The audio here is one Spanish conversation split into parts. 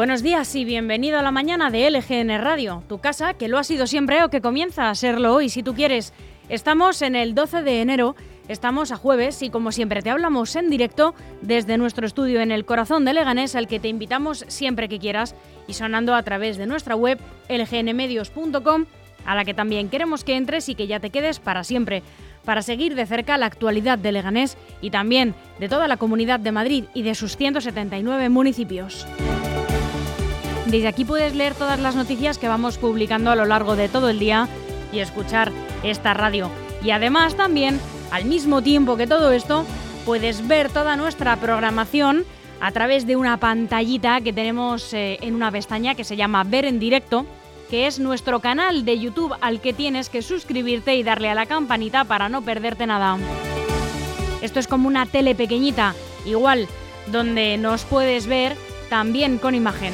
Buenos días y bienvenido a la mañana de LGN Radio, tu casa que lo ha sido siempre o que comienza a serlo hoy si tú quieres. Estamos en el 12 de enero, estamos a jueves y como siempre te hablamos en directo desde nuestro estudio en el corazón de Leganés al que te invitamos siempre que quieras y sonando a través de nuestra web lgnmedios.com a la que también queremos que entres y que ya te quedes para siempre para seguir de cerca la actualidad de Leganés y también de toda la comunidad de Madrid y de sus 179 municipios. Desde aquí puedes leer todas las noticias que vamos publicando a lo largo de todo el día y escuchar esta radio. Y además también, al mismo tiempo que todo esto, puedes ver toda nuestra programación a través de una pantallita que tenemos eh, en una pestaña que se llama Ver en directo, que es nuestro canal de YouTube al que tienes que suscribirte y darle a la campanita para no perderte nada. Esto es como una tele pequeñita, igual, donde nos puedes ver también con imagen.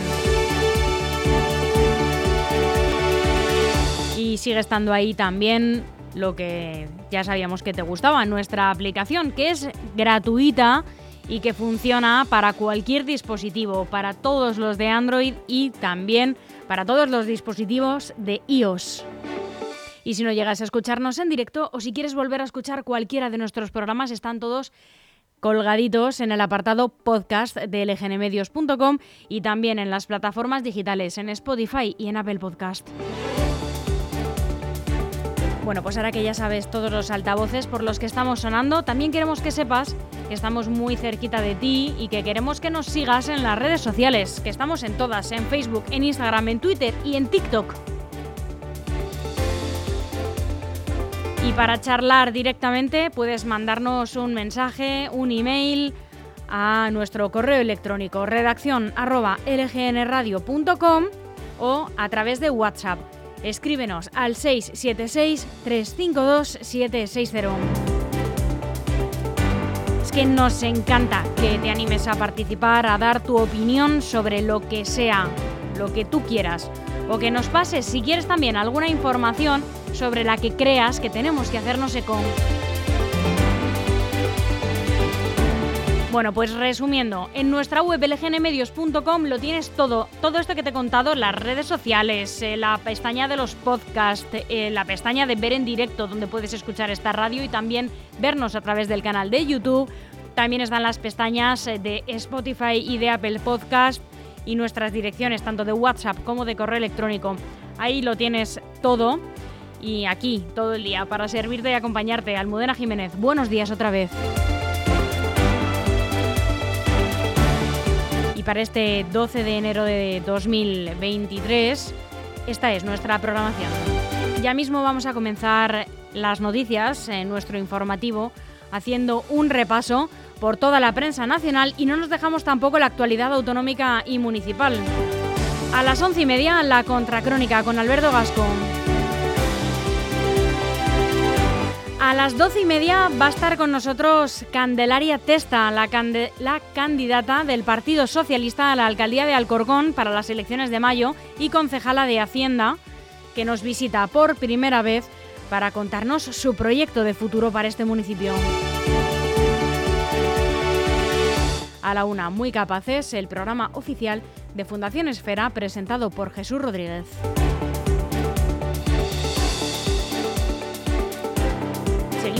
Sigue estando ahí también lo que ya sabíamos que te gustaba, nuestra aplicación, que es gratuita y que funciona para cualquier dispositivo, para todos los de Android y también para todos los dispositivos de iOS. Y si no llegas a escucharnos en directo o si quieres volver a escuchar cualquiera de nuestros programas, están todos colgaditos en el apartado podcast de lgnmedios.com y también en las plataformas digitales, en Spotify y en Apple Podcast. Bueno, pues ahora que ya sabes todos los altavoces por los que estamos sonando, también queremos que sepas que estamos muy cerquita de ti y que queremos que nos sigas en las redes sociales, que estamos en todas, en Facebook, en Instagram, en Twitter y en TikTok. Y para charlar directamente puedes mandarnos un mensaje, un email a nuestro correo electrónico redacción lgnradio.com o a través de WhatsApp Escríbenos al 676-352-760. Es que nos encanta que te animes a participar, a dar tu opinión sobre lo que sea, lo que tú quieras. O que nos pases, si quieres también, alguna información sobre la que creas que tenemos que hacernos eco. Bueno, pues resumiendo, en nuestra web lgnmedios.com lo tienes todo, todo esto que te he contado, las redes sociales, eh, la pestaña de los podcasts, eh, la pestaña de ver en directo donde puedes escuchar esta radio y también vernos a través del canal de YouTube. También están las pestañas eh, de Spotify y de Apple Podcast y nuestras direcciones tanto de WhatsApp como de correo electrónico. Ahí lo tienes todo y aquí todo el día para servirte y acompañarte. Almudena Jiménez, buenos días otra vez. Para este 12 de enero de 2023. Esta es nuestra programación. Ya mismo vamos a comenzar las noticias en nuestro informativo haciendo un repaso por toda la prensa nacional y no nos dejamos tampoco la actualidad autonómica y municipal. A las once y media, la contracrónica con Alberto Gascón. A las doce y media va a estar con nosotros Candelaria Testa, la, candidata del Partido Socialista a la alcaldía de Alcorcón para las elecciones de mayo y concejala de Hacienda, que nos visita por primera vez para contarnos su proyecto de futuro para este municipio. A la una, muy capaces, el programa oficial de Fundación Esfera presentado por Jesús Rodríguez.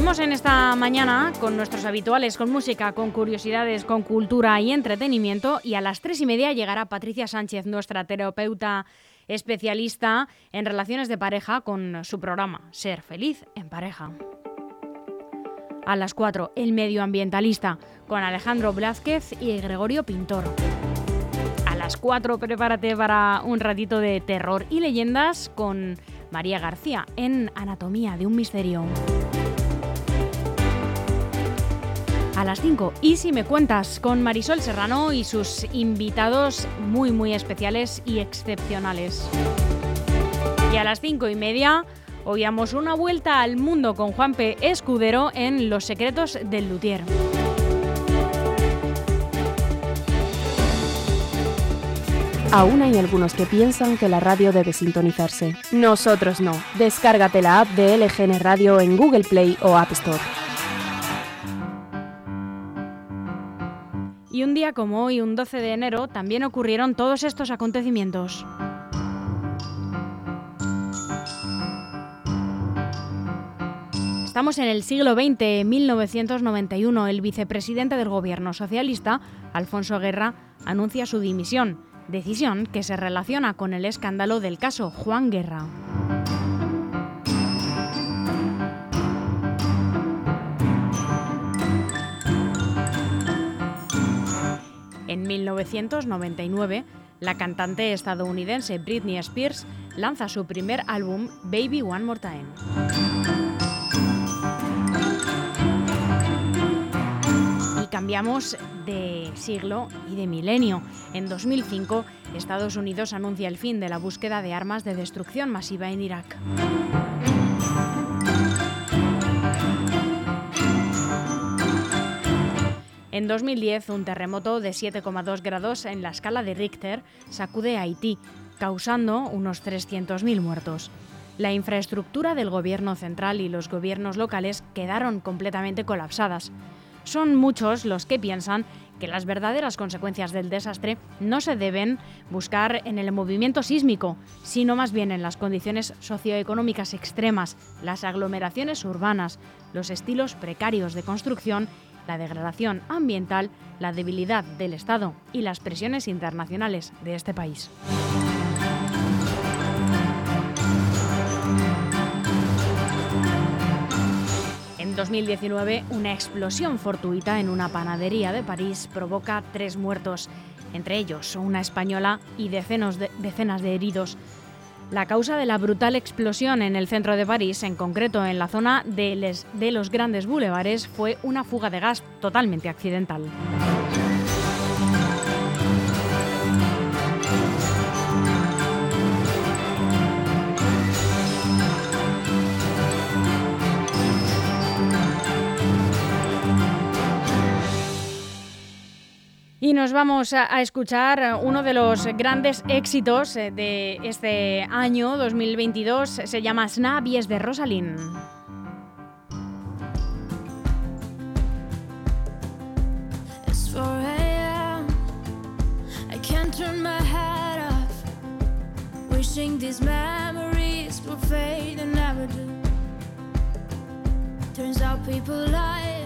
En esta mañana con nuestros habituales, con música, con curiosidades, con cultura y entretenimiento. Y a las tres y media llegará Patricia Sánchez, nuestra terapeuta especialista en relaciones de pareja, con su programa Ser feliz en pareja. A las cuatro, el medioambientalista, con Alejandro Blázquez y Gregorio Pintor. A las cuatro, prepárate para un ratito de terror y leyendas con María García en Anatomía de un Misterio. A las 5. Y si me cuentas con Marisol Serrano y sus invitados muy muy especiales y excepcionales. Y a las 5 y media oíamos una vuelta al mundo con Juan P. Escudero en Los secretos del Luthier. Aún hay algunos que piensan que la radio debe sintonizarse. Nosotros no. Descárgate la app de LGN Radio en Google Play o App Store. Y un día como hoy, un 12 de enero, también ocurrieron todos estos acontecimientos. Estamos en el siglo XX, 1991. El vicepresidente del gobierno socialista, Alfonso Guerra, anuncia su dimisión, decisión que se relaciona con el escándalo del caso Juan Guerra. En 1999, la cantante estadounidense Britney Spears lanza su primer álbum Baby One More Time. cambiamos de siglo y de milenio. En 2005, Estados Unidos anuncia el fin de la búsqueda de armas de destrucción masiva en Irak. En 2010, un terremoto de 7,2 grados en la escala de Richter sacude a Haití, causando unos 300.000 muertos. La infraestructura del gobierno central y los gobiernos locales quedaron completamente colapsadas. Son muchos los que piensan que las verdaderas consecuencias del desastre no se deben buscar en el movimiento sísmico, sino más bien en las condiciones socioeconómicas extremas, las aglomeraciones urbanas, los estilos precarios de construcción, la degradación ambiental, la debilidad del Estado y las presiones internacionales de este país. En 2019, una explosión fortuita en una panadería de París provoca tres muertos, entre ellos una española y decenas de, decenas de heridos. La causa de la brutal explosión en el centro de París, en concreto en la zona de, los grandes bulevares, fue una fuga de gas totalmente accidental. Y nos vamos a, escuchar uno de los grandes éxitos eh, de este año 2022. Se llama Snap y es de Rosalind. Wishing these memories will fade and never do. Turns out people lie.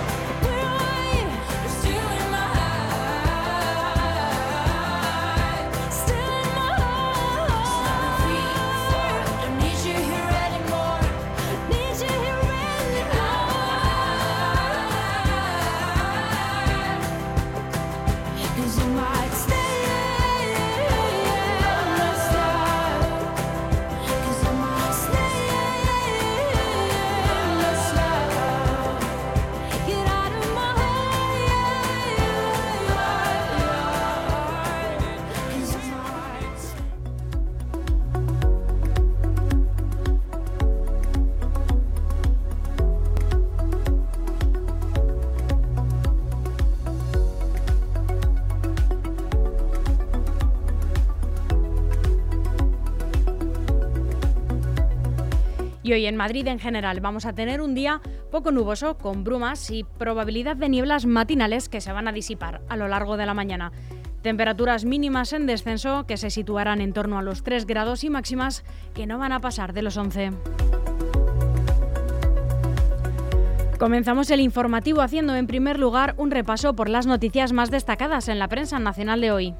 Hoy en Madrid en general vamos a tener un día poco nuboso, con brumas y probabilidad de nieblas matinales que se van a disipar a lo largo de la mañana. Temperaturas mínimas en descenso que se situarán en torno a los 3 grados y máximas que no van a pasar de los 11. Comenzamos el informativo haciendo en primer lugar un repaso por las noticias más destacadas en la prensa nacional de hoy.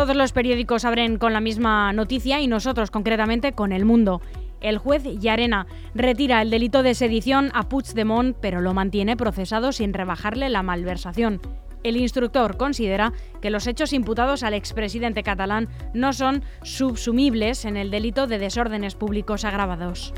Todos los periódicos abren con la misma noticia y nosotros concretamente con El Mundo. El juez Yarena retira el delito de sedición a Puigdemont, pero lo mantiene procesado sin rebajarle la malversación. El instructor considera que los hechos imputados al expresidente catalán no son subsumibles en el delito de desórdenes públicos agravados.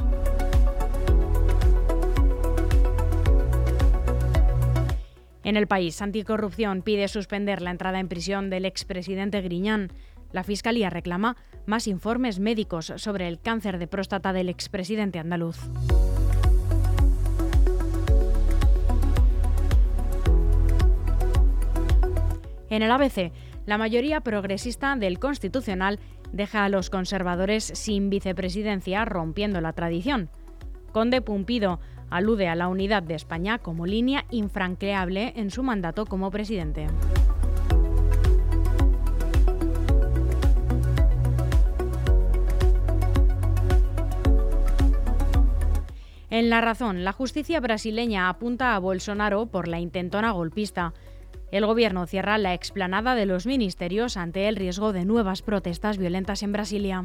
En el país, Anticorrupción pide suspender la entrada en prisión del expresidente Griñán. La Fiscalía reclama más informes médicos sobre el cáncer de próstata del expresidente andaluz. En el ABC, la mayoría progresista del Constitucional deja a los conservadores sin vicepresidencia, rompiendo la tradición. Conde Pumpido alude a la unidad de España como línea infranqueable en su mandato como presidente. En La Razón, la justicia brasileña apunta a Bolsonaro por la intentona golpista. El gobierno cierra la explanada de los ministerios ante el riesgo de nuevas protestas violentas en Brasilia.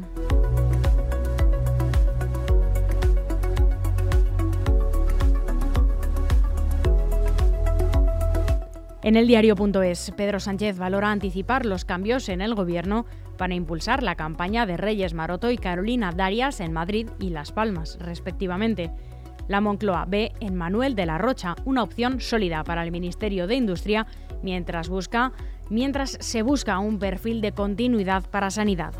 En el diario.es, Pedro Sánchez valora anticipar los cambios en el gobierno para impulsar la campaña de Reyes Maroto y Carolina Darias en Madrid y Las Palmas, respectivamente. La Moncloa ve en Manuel de la Rocha una opción sólida para el Ministerio de Industria mientras, busca, mientras se busca un perfil de continuidad para Sanidad.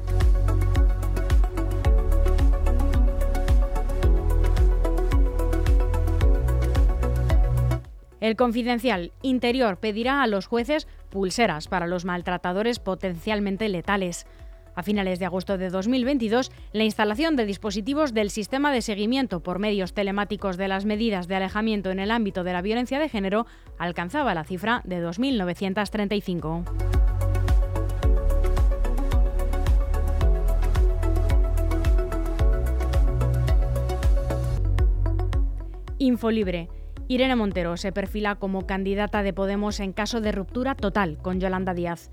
El confidencial Interior pedirá a los jueces pulseras para los maltratadores potencialmente letales. A finales de agosto de 2022, la instalación de dispositivos del sistema de seguimiento por medios telemáticos de las medidas de alejamiento en el ámbito de la violencia de género alcanzaba la cifra de 2.935. Infolibre. Irene Montero se perfila como candidata de Podemos en caso de ruptura total con Yolanda Díaz.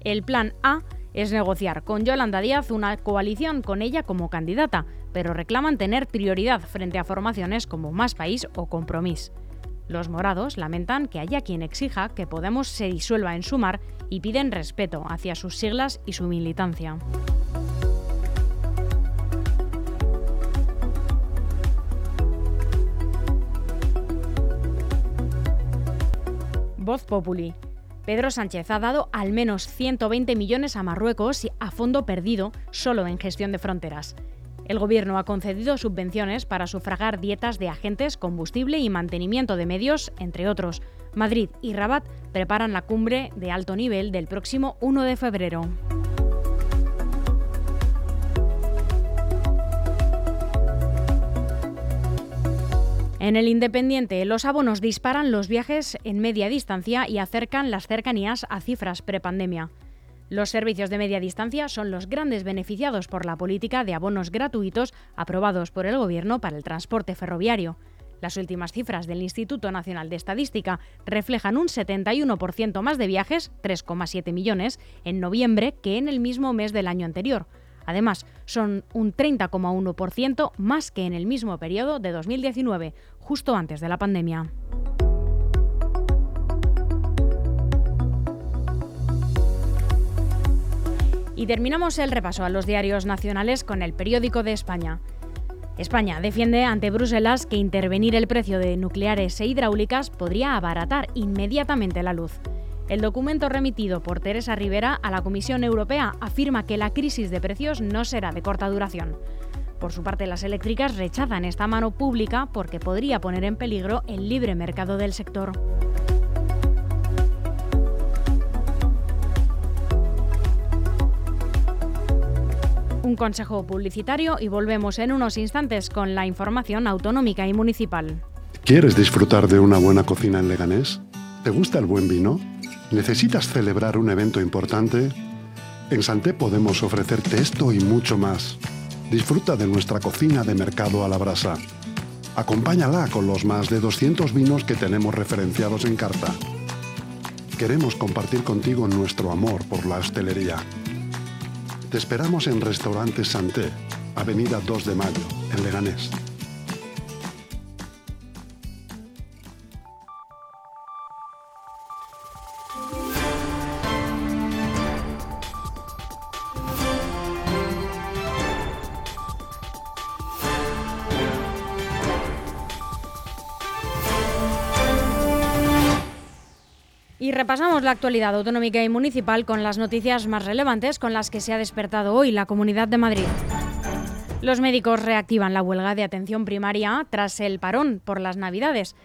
El plan A es negociar con Yolanda Díaz una coalición con ella como candidata, pero reclaman tener prioridad frente a formaciones como Más País o Compromís. Los morados lamentan que haya quien exija que Podemos se disuelva en Sumar y piden respeto hacia sus siglas y su militancia. Voz. Pedro Sánchez ha dado al menos 120 millones a Marruecos a fondo perdido solo en gestión de fronteras. El Gobierno ha concedido subvenciones para sufragar dietas de agentes, combustible y mantenimiento de medios, entre otros. Madrid y Rabat preparan la cumbre de alto nivel del próximo 1 de febrero. En el Independiente, los abonos disparan los viajes en media distancia y acercan las cercanías a cifras prepandemia. Los servicios de media distancia son los grandes beneficiados por la política de abonos gratuitos aprobados por el Gobierno para el transporte ferroviario. Las últimas cifras del Instituto Nacional de Estadística reflejan un 71% más de viajes, 3,7 millones, en noviembre que en el mismo mes del año anterior. Además, son un 30,1% más que en el mismo periodo de 2019, justo antes de la pandemia. Y terminamos el repaso a los diarios nacionales con el periódico de España. España defiende ante Bruselas que intervenir el precio de nucleares e hidráulicas podría abaratar inmediatamente la luz. El documento remitido por Teresa Rivera a la Comisión Europea afirma que la crisis de precios no será de corta duración. Por su parte, las eléctricas rechazan esta mano pública porque podría poner en peligro el libre mercado del sector. un consejo publicitario y volvemos en unos instantes con la información autonómica y municipal. ¿Quieres disfrutar de una buena cocina en Leganés? ¿Te gusta el buen vino? ¿Necesitas celebrar un evento importante? En Santé podemos ofrecerte esto y mucho más. Disfruta de nuestra cocina de mercado a la brasa. Acompáñala con los más de 200 vinos que tenemos referenciados en carta. Queremos compartir contigo nuestro amor por la hostelería. Te esperamos en Restaurante Santé, Avenida 2 de Mayo, en Leganés. Repasamos la actualidad autonómica y municipal con las noticias más relevantes con las que se ha despertado hoy la Comunidad de Madrid. Los médicos reactivan la huelga de atención primaria tras el parón por las Navidades.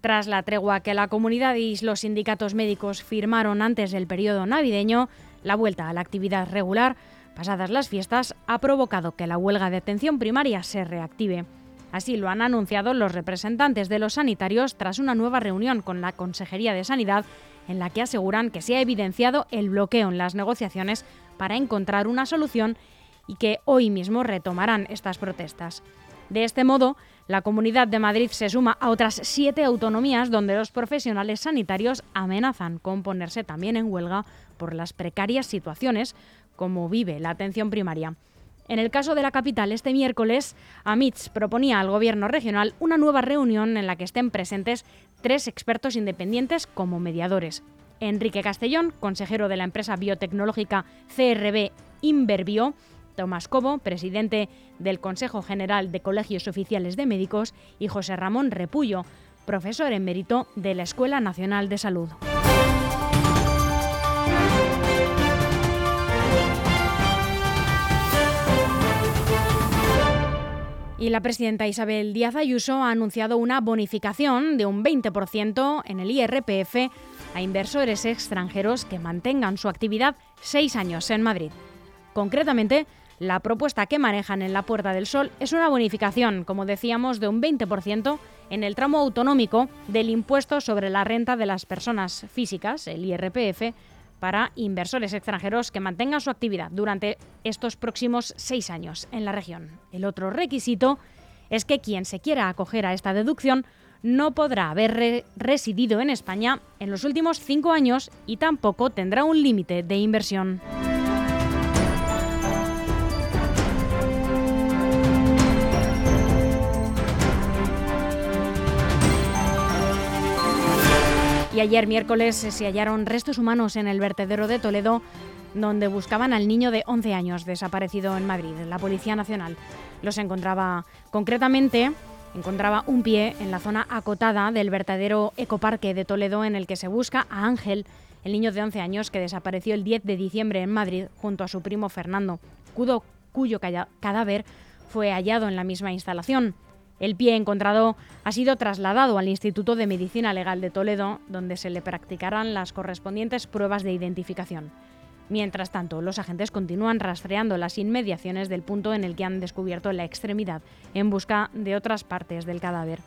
Tras la tregua que la comunidad y los sindicatos médicos firmaron antes del periodo navideño, la vuelta a la actividad regular, pasadas las fiestas, ha provocado que la huelga de atención primaria se reactive. Así lo han anunciado los representantes de los sanitarios tras una nueva reunión con la Consejería de Sanidad en la que aseguran que se ha evidenciado el bloqueo en las negociaciones para encontrar una solución y que hoy mismo retomarán estas protestas. De este modo, la Comunidad de Madrid se suma a otras siete autonomías donde los profesionales sanitarios amenazan con ponerse también en huelga por las precarias situaciones como vive la atención primaria. En el caso de la capital, este miércoles, Amitz proponía al Gobierno regional una nueva reunión en la que estén presentes tres expertos independientes como mediadores. Enrique Castellón, consejero de la empresa biotecnológica CRB Inverbio, Tomás Cobo, presidente del Consejo General de Colegios Oficiales de Médicos, y José Ramón Repullo, profesor emérito de la Escuela Nacional de Salud. Y la presidenta Isabel Díaz Ayuso ha anunciado una bonificación de un 20% en el IRPF a inversores extranjeros que mantengan su actividad seis años en Madrid. Concretamente, la propuesta que manejan en la Puerta del Sol es una bonificación, como decíamos, de un 20% en el tramo autonómico del impuesto sobre la renta de las personas físicas, el IRPF, para inversores extranjeros que mantengan su actividad durante estos próximos seis años en la región. El otro requisito es que quien se quiera acoger a esta deducción no podrá haber residido en España en los últimos cinco años y tampoco tendrá un límite de inversión. Y ayer miércoles se hallaron restos humanos en el vertedero de Toledo donde buscaban al niño de 11 años desaparecido en Madrid. La Policía Nacional los encontraba concretamente encontraba un pie en la zona acotada del vertedero ecoparque de Toledo en el que se busca a Ángel, el niño de 11 años que desapareció el 10 de diciembre en Madrid junto a su primo Fernando, cuyo cadáver fue hallado en la misma instalación. El pie encontrado ha sido trasladado al Instituto de Medicina Legal de Toledo, donde se le practicarán las correspondientes pruebas de identificación. Mientras tanto, los agentes continúan rastreando las inmediaciones del punto en el que han descubierto la extremidad en busca de otras partes del cadáver.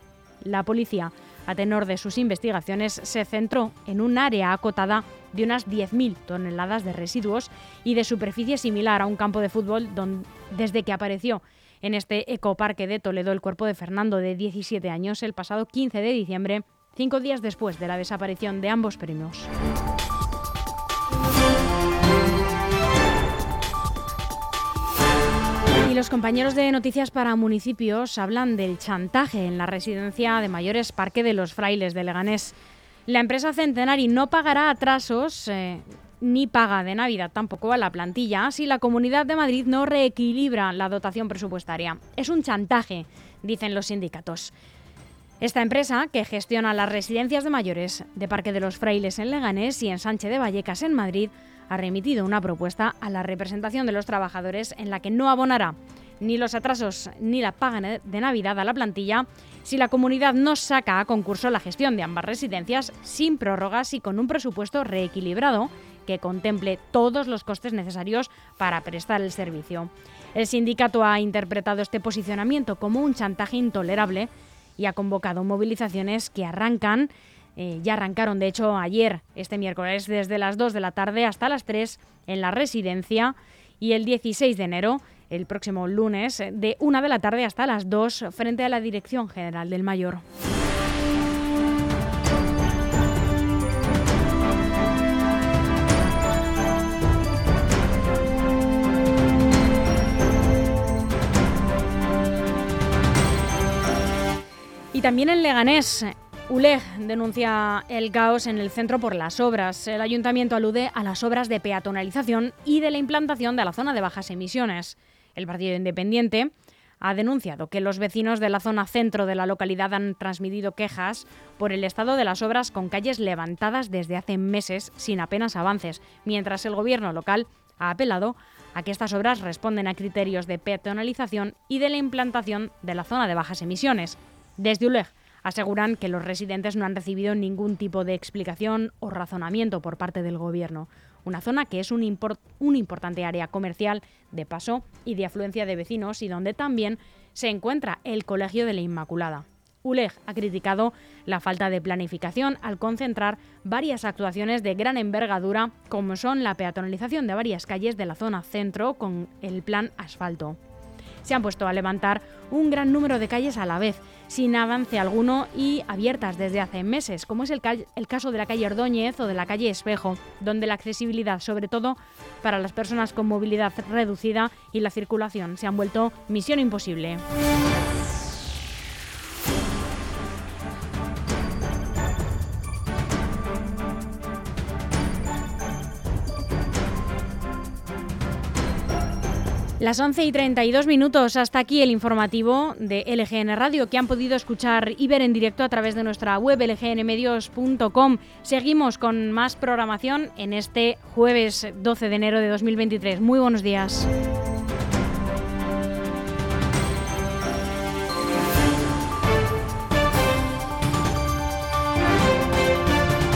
La policía, a tenor de sus investigaciones, se centró en un área acotada de unas 10.000 toneladas de residuos y de superficie similar a un campo de fútbol donde, desde que apareció en este ecoparque de Toledo el cuerpo de Fernando, de 17 años, el pasado 15 de diciembre, cinco días después de la desaparición de ambos premios. Y los compañeros de Noticias para Municipios hablan del chantaje en la residencia de mayores Parque de los Frailes de Leganés. La empresa Centenari no pagará atrasos eh, ni paga de Navidad tampoco a la plantilla si la Comunidad de Madrid no reequilibra la dotación presupuestaria. Es un chantaje, dicen los sindicatos. Esta empresa, que gestiona las residencias de mayores de Parque de los Frailes en Leganés y en Sánchez de Vallecas en Madrid, ha remitido una propuesta a la representación de los trabajadores en la que no abonará ni los atrasos ni la paga de Navidad a la plantilla si la comunidad no saca a concurso la gestión de ambas residencias sin prórrogas y con un presupuesto reequilibrado que contemple todos los costes necesarios para prestar el servicio. El sindicato ha interpretado este posicionamiento como un chantaje intolerable y ha convocado movilizaciones que arrancan, eh, ya arrancaron de hecho ayer, este miércoles, desde las 2 de la tarde hasta las 3 en la residencia y el 16 de enero, el próximo lunes, de 1 de la tarde hasta las 2 frente a la Dirección General del Mayor. También en Leganés, ULEG denuncia el caos en el centro por las obras. El ayuntamiento alude a las obras de peatonalización y de la implantación de la zona de bajas emisiones. El Partido Independiente ha denunciado que los vecinos de la zona centro de la localidad han transmitido quejas por el estado de las obras con calles levantadas desde hace meses sin apenas avances, mientras el gobierno local ha apelado a que estas obras responden a criterios de peatonalización y de la implantación de la zona de bajas emisiones. Desde ULEG aseguran que los residentes no han recibido ningún tipo de explicación o razonamiento por parte del Gobierno. Una zona que es un, importante área comercial de paso y de afluencia de vecinos y donde también se encuentra el Colegio de la Inmaculada. ULEG ha criticado la falta de planificación al concentrar varias actuaciones de gran envergadura, como son la peatonalización de varias calles de la zona centro con el plan asfalto se han puesto a levantar un gran número de calles a la vez, sin avance alguno y abiertas desde hace meses, como es el, caso de la calle Ordóñez o de la calle Espejo, donde la accesibilidad, sobre todo para las personas con movilidad reducida y la circulación, se han vuelto misión imposible. Las 11 y 32 minutos, hasta aquí el informativo de LGN Radio que han podido escuchar y ver en directo a través de nuestra web lgnmedios.com. Seguimos con más programación en este jueves 12 de enero de 2023. Muy buenos días.